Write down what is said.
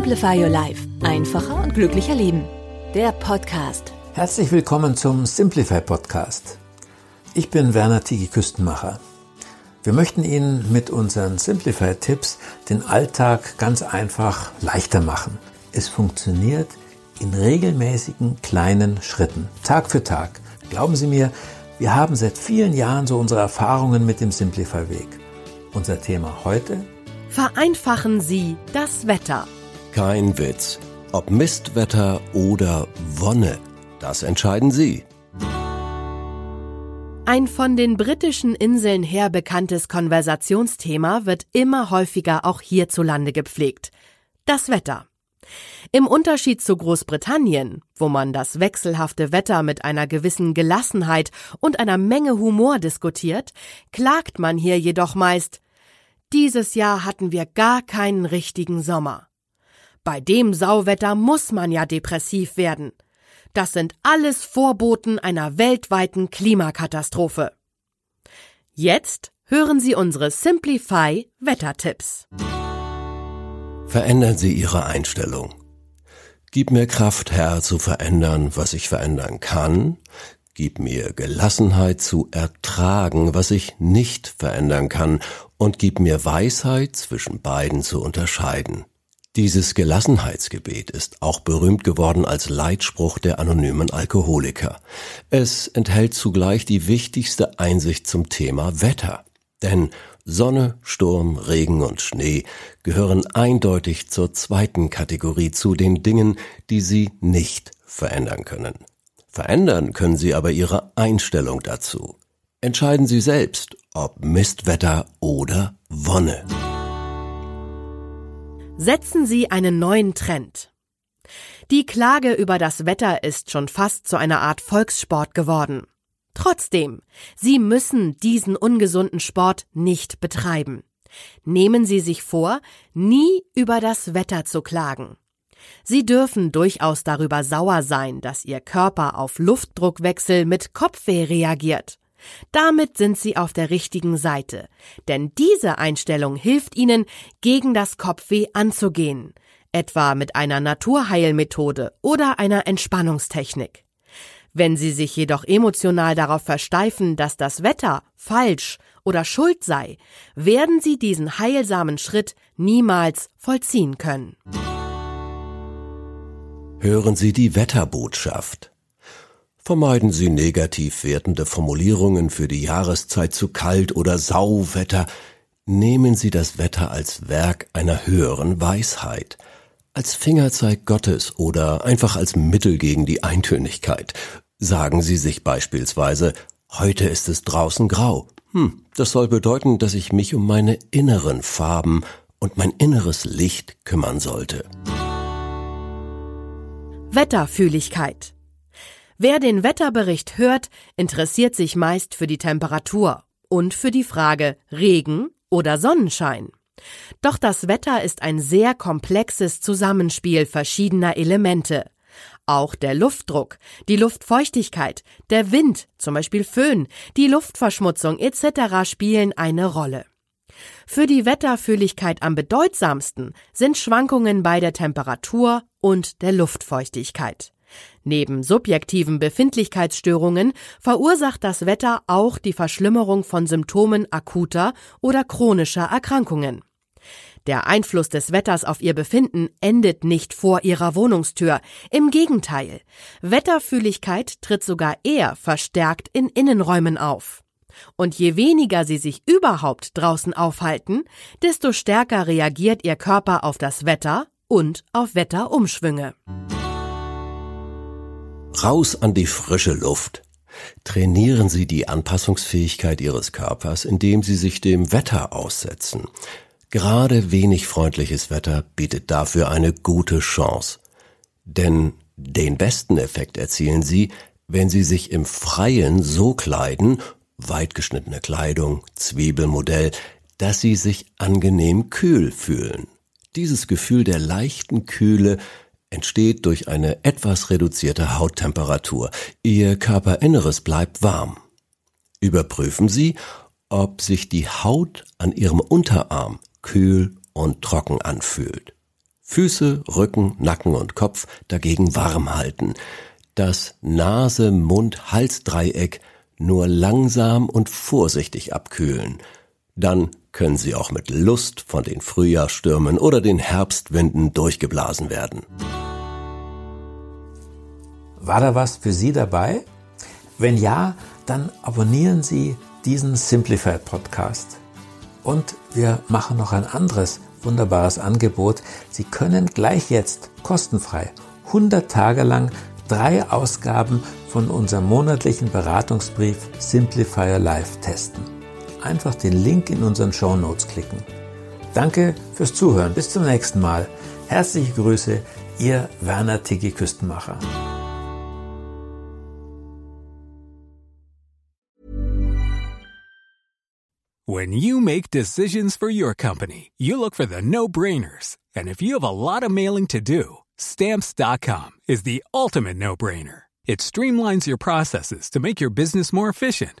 Simplify Your Life. Einfacher und glücklicher Leben. Der Podcast. Herzlich willkommen zum Simplify Podcast. Ich bin Werner Tigi Küstenmacher. Wir möchten Ihnen mit unseren Simplify-Tipps den Alltag ganz einfach leichter machen. Es funktioniert in regelmäßigen kleinen Schritten, Tag für Tag. Glauben Sie mir, wir haben seit vielen Jahren so unsere Erfahrungen mit dem Simplify-Weg. Unser Thema heute? Vereinfachen Sie das Wetter. Kein Witz. Ob Mistwetter oder Wonne, das entscheiden Sie. Ein von den britischen Inseln her bekanntes Konversationsthema wird immer häufiger auch hierzulande gepflegt. Das Wetter. Im Unterschied zu Großbritannien, wo man das wechselhafte Wetter mit einer gewissen Gelassenheit und einer Menge Humor diskutiert, klagt man hier jedoch meist, dieses Jahr hatten wir gar keinen richtigen Sommer. Bei dem Sauwetter muss man ja depressiv werden. Das sind alles Vorboten einer weltweiten Klimakatastrophe. Jetzt hören Sie unsere Simplify Wettertipps. Verändern Sie Ihre Einstellung. Gib mir Kraft, Herr, zu verändern, was ich verändern kann. Gib mir Gelassenheit zu ertragen, was ich nicht verändern kann. Und gib mir Weisheit, zwischen beiden zu unterscheiden. Dieses Gelassenheitsgebet ist auch berühmt geworden als Leitspruch der anonymen Alkoholiker. Es enthält zugleich die wichtigste Einsicht zum Thema Wetter. Denn Sonne, Sturm, Regen und Schnee gehören eindeutig zur zweiten Kategorie zu den Dingen, die Sie nicht verändern können. Verändern können Sie aber Ihre Einstellung dazu. Entscheiden Sie selbst, ob Mistwetter oder Wonne. Setzen Sie einen neuen Trend. Die Klage über das Wetter ist schon fast zu einer Art Volkssport geworden. Trotzdem, Sie müssen diesen ungesunden Sport nicht betreiben. Nehmen Sie sich vor, nie über das Wetter zu klagen. Sie dürfen durchaus darüber sauer sein, dass Ihr Körper auf Luftdruckwechsel mit Kopfweh reagiert. Damit sind Sie auf der richtigen Seite, denn diese Einstellung hilft Ihnen, gegen das Kopfweh anzugehen, etwa mit einer Naturheilmethode oder einer Entspannungstechnik. Wenn Sie sich jedoch emotional darauf versteifen, dass das Wetter falsch oder schuld sei, werden Sie diesen heilsamen Schritt niemals vollziehen können. Hören Sie die Wetterbotschaft. Vermeiden Sie negativ wertende Formulierungen für die Jahreszeit zu kalt oder Sauwetter. Nehmen Sie das Wetter als Werk einer höheren Weisheit – als Fingerzeig Gottes oder einfach als Mittel gegen die Eintönigkeit. Sagen Sie sich beispielsweise, heute ist es draußen grau. Hm, das soll bedeuten, dass ich mich um meine inneren Farben und mein inneres Licht kümmern sollte. Wetterfühligkeit. Wer den Wetterbericht hört, interessiert sich meist für die Temperatur und für die Frage Regen oder Sonnenschein. Doch das Wetter ist ein sehr komplexes Zusammenspiel verschiedener Elemente. Auch der Luftdruck, die Luftfeuchtigkeit, der Wind, zum Beispiel Föhn, die Luftverschmutzung etc. spielen eine Rolle. Für die Wetterfühligkeit am bedeutsamsten sind Schwankungen bei der Temperatur und der Luftfeuchtigkeit. Neben subjektiven Befindlichkeitsstörungen verursacht das Wetter auch die Verschlimmerung von Symptomen akuter oder chronischer Erkrankungen. Der Einfluss des Wetters auf ihr Befinden endet nicht vor ihrer Wohnungstür. Im Gegenteil. Wetterfühligkeit tritt sogar eher verstärkt in Innenräumen auf. Und je weniger sie sich überhaupt draußen aufhalten, desto stärker reagiert ihr Körper auf das Wetter und auf Wetterumschwünge. Raus an die frische Luft. Trainieren Sie die Anpassungsfähigkeit Ihres Körpers, indem Sie sich dem Wetter aussetzen. Gerade wenig freundliches Wetter bietet dafür eine gute Chance. Denn den besten Effekt erzielen Sie, wenn Sie sich im Freien so kleiden, weitgeschnittene Kleidung, Zwiebelmodell, dass Sie sich angenehm kühl fühlen. Dieses Gefühl der leichten Kühle entsteht durch eine etwas reduzierte Hauttemperatur. Ihr Körperinneres bleibt warm. Überprüfen Sie, ob sich die Haut an Ihrem Unterarm kühl und trocken anfühlt. Füße, Rücken, Nacken und Kopf dagegen warm halten. Das Nase-Mund-Hals-Dreieck nur langsam und vorsichtig abkühlen. Dann können sie auch mit Lust von den Frühjahrstürmen oder den Herbstwinden durchgeblasen werden. War da was für Sie dabei? Wenn ja, dann abonnieren Sie diesen Simplified Podcast. Und wir machen noch ein anderes wunderbares Angebot. Sie können gleich jetzt kostenfrei 100 Tage lang drei Ausgaben von unserem monatlichen Beratungsbrief Simplifier Live testen. Einfach den Link in unseren Show Notes klicken. Danke fürs Zuhören. Bis zum nächsten Mal. Herzliche Grüße, Ihr Werner Tiggi Küstenmacher. When you make decisions for your company, you look for the no-brainers. And if you have a lot of mailing to do, stamps.com is the ultimate no-brainer. It streamlines your processes to make your business more efficient,